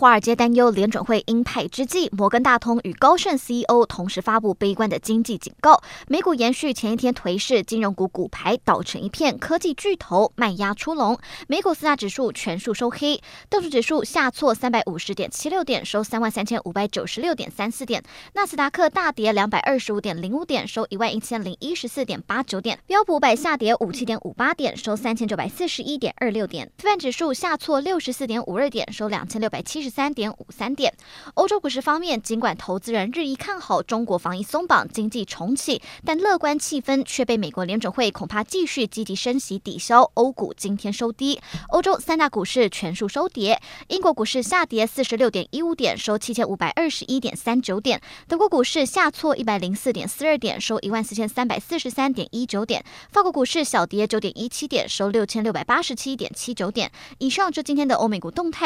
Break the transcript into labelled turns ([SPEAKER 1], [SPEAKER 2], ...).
[SPEAKER 1] 华尔街担忧联准会鹰派之际，摩根大通与高盛 CEO 同时发布悲观的经济警告。美股延续前一天颓势，金融股骨牌倒成一片，科技巨头卖压出笼。美股四大指数全数收黑，道指指数下挫三百五十点七六点，收三万三千五百九十六点三四点；纳斯达克大跌两百二十五点零五点，收一万一千零一十四点八九点；标普五百下跌五七点五八点，收三千九百四十一点二六点；费半指数下挫六十四点五二点，收两千六百七十。三点五三点。欧洲股市方面，尽管投资人日益看好中国防疫松绑、经济重启，但乐观气氛却被美国联准会恐怕继续积极升息抵消。欧股今天收低，欧洲三大股市全数收跌。英国股市下跌四十六点一五点，收七千五百二十一点三九点。德国股市下挫一百零四点四二点，收一万四千三百四十三点一九点。法国股市小跌九点一七点，收六千六百八十七点七九点。以上就今天的欧美股动态。